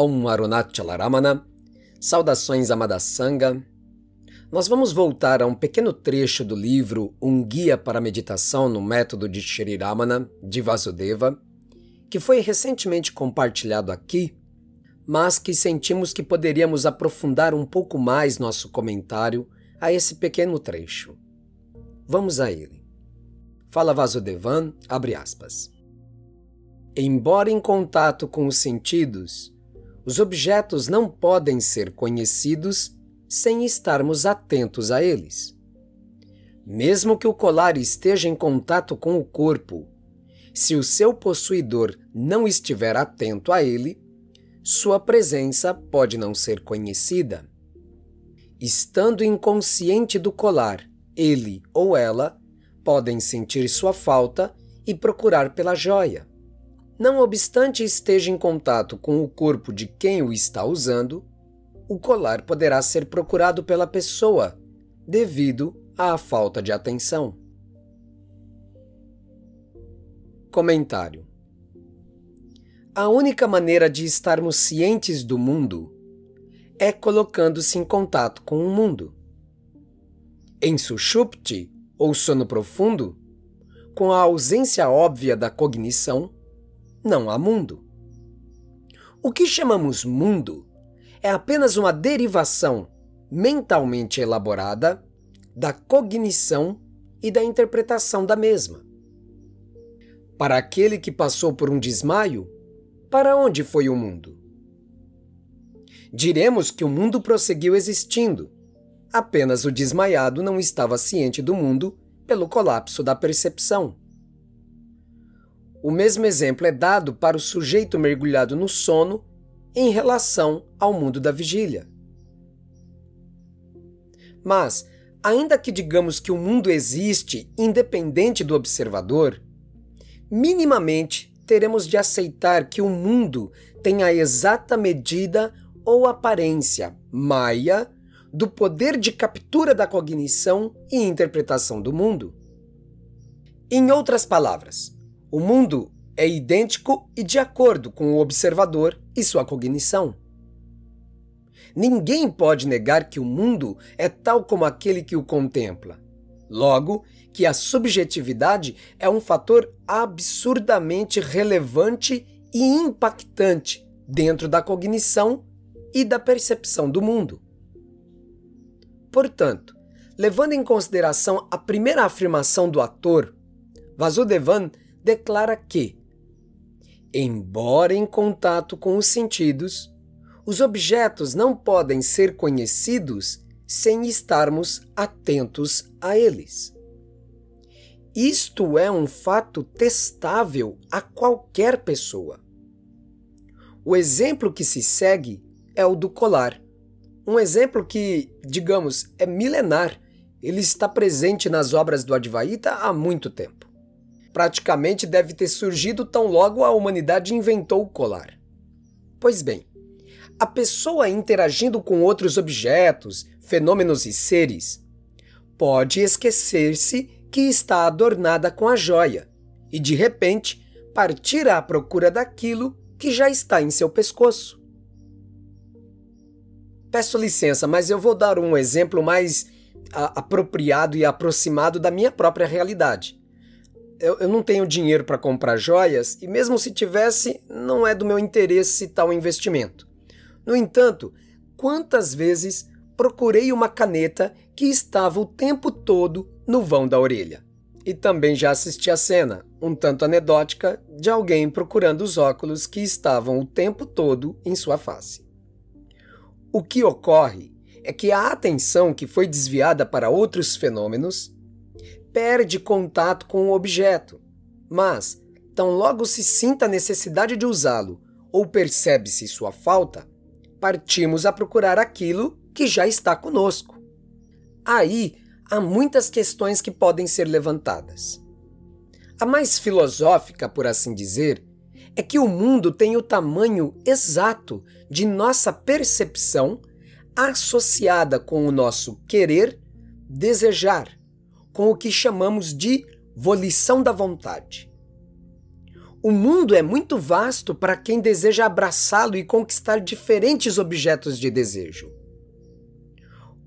Om Arunachalaramana, saudações amada Sangha. Nós vamos voltar a um pequeno trecho do livro Um Guia para a Meditação no Método de Shri Ramana, de Vasudeva, que foi recentemente compartilhado aqui, mas que sentimos que poderíamos aprofundar um pouco mais nosso comentário a esse pequeno trecho. Vamos a ele. Fala Vasudevan, abre aspas. Embora em contato com os sentidos, os objetos não podem ser conhecidos sem estarmos atentos a eles. Mesmo que o colar esteja em contato com o corpo, se o seu possuidor não estiver atento a ele, sua presença pode não ser conhecida. Estando inconsciente do colar, ele ou ela podem sentir sua falta e procurar pela joia. Não obstante esteja em contato com o corpo de quem o está usando, o colar poderá ser procurado pela pessoa devido à falta de atenção. Comentário: A única maneira de estarmos cientes do mundo é colocando-se em contato com o mundo. Em Sushupti, ou sono profundo, com a ausência óbvia da cognição, não há mundo. O que chamamos mundo é apenas uma derivação mentalmente elaborada da cognição e da interpretação da mesma. Para aquele que passou por um desmaio, para onde foi o mundo? Diremos que o mundo prosseguiu existindo, apenas o desmaiado não estava ciente do mundo pelo colapso da percepção. O mesmo exemplo é dado para o sujeito mergulhado no sono em relação ao mundo da vigília. Mas, ainda que digamos que o mundo existe independente do observador, minimamente teremos de aceitar que o mundo tem a exata medida ou aparência maia do poder de captura da cognição e interpretação do mundo. Em outras palavras, o mundo é idêntico e de acordo com o observador e sua cognição. Ninguém pode negar que o mundo é tal como aquele que o contempla. Logo, que a subjetividade é um fator absurdamente relevante e impactante dentro da cognição e da percepção do mundo. Portanto, levando em consideração a primeira afirmação do ator, Vasudevan declara que, embora em contato com os sentidos, os objetos não podem ser conhecidos sem estarmos atentos a eles. Isto é um fato testável a qualquer pessoa. O exemplo que se segue é o do colar. Um exemplo que, digamos, é milenar. Ele está presente nas obras do Advaita há muito tempo praticamente deve ter surgido tão logo a humanidade inventou o colar. Pois bem, a pessoa interagindo com outros objetos, fenômenos e seres pode esquecer-se que está adornada com a joia e de repente partir à procura daquilo que já está em seu pescoço. Peço licença, mas eu vou dar um exemplo mais a, apropriado e aproximado da minha própria realidade eu, eu não tenho dinheiro para comprar joias e, mesmo se tivesse, não é do meu interesse tal investimento. No entanto, quantas vezes procurei uma caneta que estava o tempo todo no vão da orelha? E também já assisti a cena, um tanto anedótica, de alguém procurando os óculos que estavam o tempo todo em sua face. O que ocorre é que a atenção que foi desviada para outros fenômenos perde contato com o objeto, mas, tão logo se sinta a necessidade de usá-lo ou percebe-se sua falta, partimos a procurar aquilo que já está conosco. Aí há muitas questões que podem ser levantadas. A mais filosófica, por assim dizer, é que o mundo tem o tamanho exato de nossa percepção associada com o nosso querer, desejar, com o que chamamos de volição da vontade. O mundo é muito vasto para quem deseja abraçá-lo e conquistar diferentes objetos de desejo.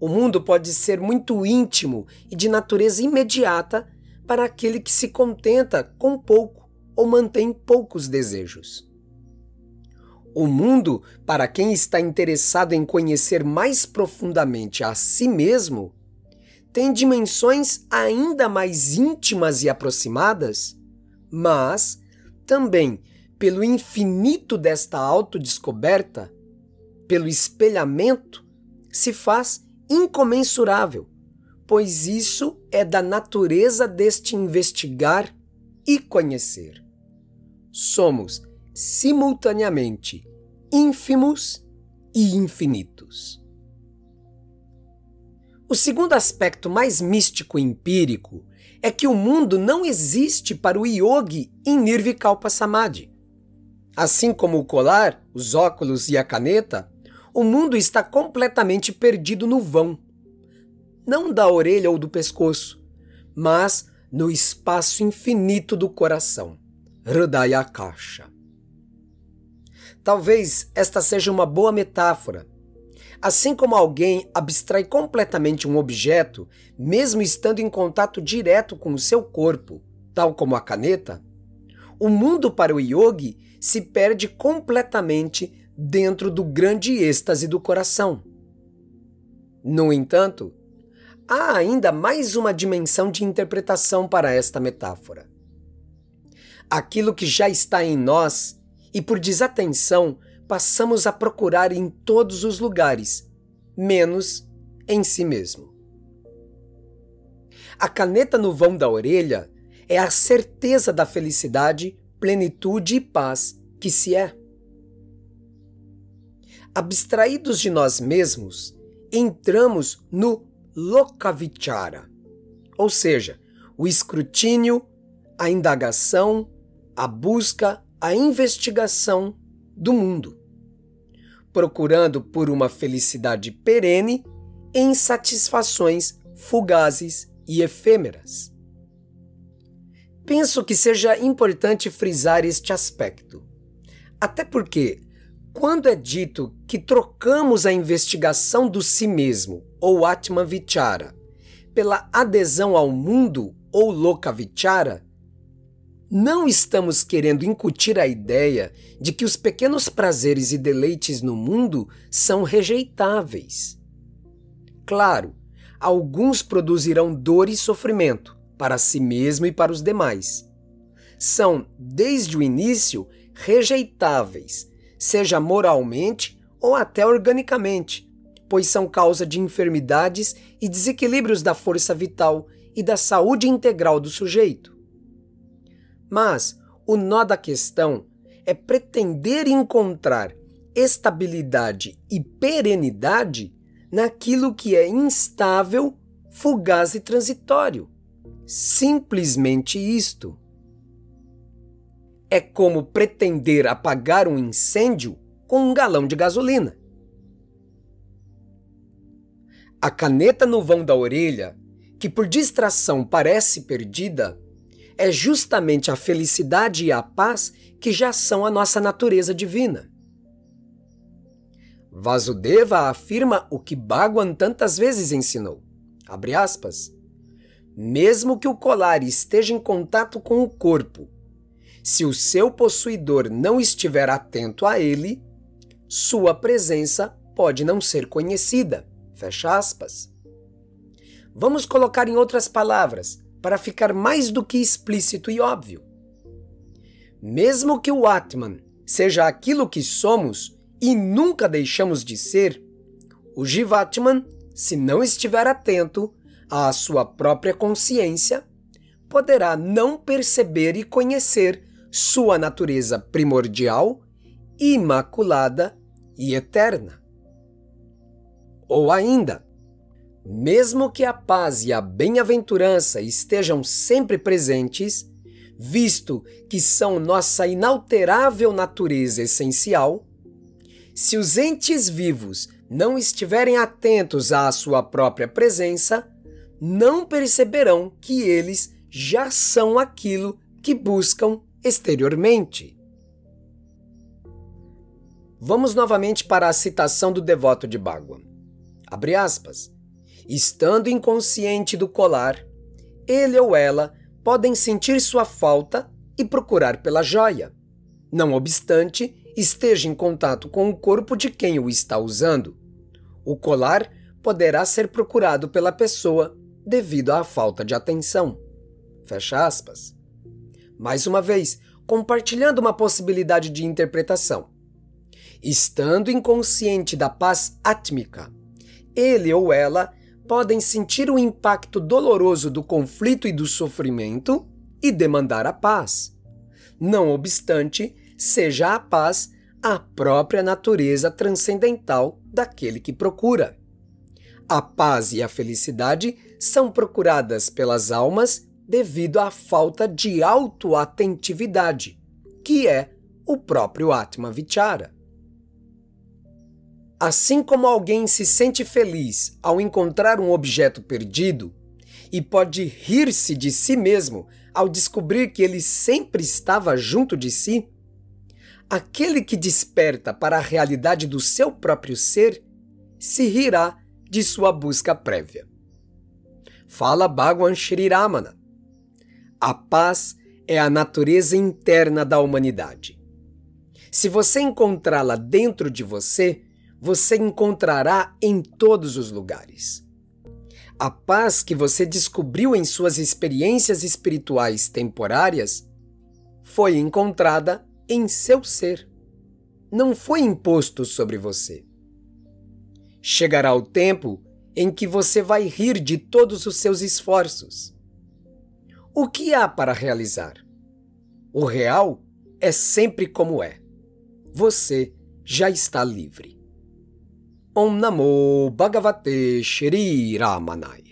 O mundo pode ser muito íntimo e de natureza imediata para aquele que se contenta com pouco ou mantém poucos desejos. O mundo, para quem está interessado em conhecer mais profundamente a si mesmo, tem dimensões ainda mais íntimas e aproximadas, mas também pelo infinito desta autodescoberta, pelo espelhamento, se faz incomensurável, pois isso é da natureza deste investigar e conhecer. Somos simultaneamente ínfimos e infinitos. O segundo aspecto mais místico e empírico é que o mundo não existe para o yogi em Nirvikalpa Samadhi. Assim como o colar, os óculos e a caneta, o mundo está completamente perdido no vão. Não da orelha ou do pescoço, mas no espaço infinito do coração. Hridayakasha. Talvez esta seja uma boa metáfora Assim como alguém abstrai completamente um objeto, mesmo estando em contato direto com o seu corpo, tal como a caneta, o mundo para o yogi se perde completamente dentro do grande êxtase do coração. No entanto, há ainda mais uma dimensão de interpretação para esta metáfora. Aquilo que já está em nós e por desatenção passamos a procurar em todos os lugares, menos em si mesmo. A caneta no vão da orelha é a certeza da felicidade, plenitude e paz que se é. Abstraídos de nós mesmos, entramos no lokavichara, ou seja, o escrutínio, a indagação, a busca, a investigação do mundo procurando por uma felicidade perene em satisfações fugazes e efêmeras. Penso que seja importante frisar este aspecto. Até porque, quando é dito que trocamos a investigação do si mesmo, ou Atman Vichara, pela adesão ao mundo, ou Loka Vichara, não estamos querendo incutir a ideia de que os pequenos prazeres e deleites no mundo são rejeitáveis. Claro, alguns produzirão dor e sofrimento para si mesmo e para os demais. São, desde o início, rejeitáveis, seja moralmente ou até organicamente, pois são causa de enfermidades e desequilíbrios da força vital e da saúde integral do sujeito. Mas o nó da questão é pretender encontrar estabilidade e perenidade naquilo que é instável, fugaz e transitório. Simplesmente isto. É como pretender apagar um incêndio com um galão de gasolina. A caneta no vão da orelha, que por distração parece perdida, é justamente a felicidade e a paz que já são a nossa natureza divina. Vasudeva afirma o que Bhagwan tantas vezes ensinou. Aspas. Mesmo que o colar esteja em contato com o corpo, se o seu possuidor não estiver atento a ele, sua presença pode não ser conhecida. Fecha aspas. Vamos colocar em outras palavras para ficar mais do que explícito e óbvio. Mesmo que o Atman seja aquilo que somos e nunca deixamos de ser, o Jivatman, se não estiver atento à sua própria consciência, poderá não perceber e conhecer sua natureza primordial, imaculada e eterna. Ou ainda, mesmo que a paz e a bem-aventurança estejam sempre presentes, visto que são nossa inalterável natureza essencial, se os entes vivos não estiverem atentos à sua própria presença, não perceberão que eles já são aquilo que buscam exteriormente. Vamos novamente para a citação do devoto de Bhagwan. Abre aspas. Estando inconsciente do colar, ele ou ela podem sentir sua falta e procurar pela joia. Não obstante, esteja em contato com o corpo de quem o está usando. O colar poderá ser procurado pela pessoa devido à falta de atenção. Fecha aspas. Mais uma vez, compartilhando uma possibilidade de interpretação. Estando inconsciente da paz átmica, ele ou ela podem sentir o impacto doloroso do conflito e do sofrimento e demandar a paz. Não obstante, seja a paz a própria natureza transcendental daquele que procura. A paz e a felicidade são procuradas pelas almas devido à falta de autoatentividade, que é o próprio Atma Vichara. Assim como alguém se sente feliz ao encontrar um objeto perdido e pode rir-se de si mesmo ao descobrir que ele sempre estava junto de si, aquele que desperta para a realidade do seu próprio ser se rirá de sua busca prévia. Fala Bhagwan Shri Ramana. A paz é a natureza interna da humanidade. Se você encontrá-la dentro de você, você encontrará em todos os lugares. A paz que você descobriu em suas experiências espirituais temporárias foi encontrada em seu ser. Não foi imposto sobre você. Chegará o tempo em que você vai rir de todos os seus esforços o que há para realizar? O real é sempre como é. Você já está livre. Om Namo Bhagavate Shri Ramanaya.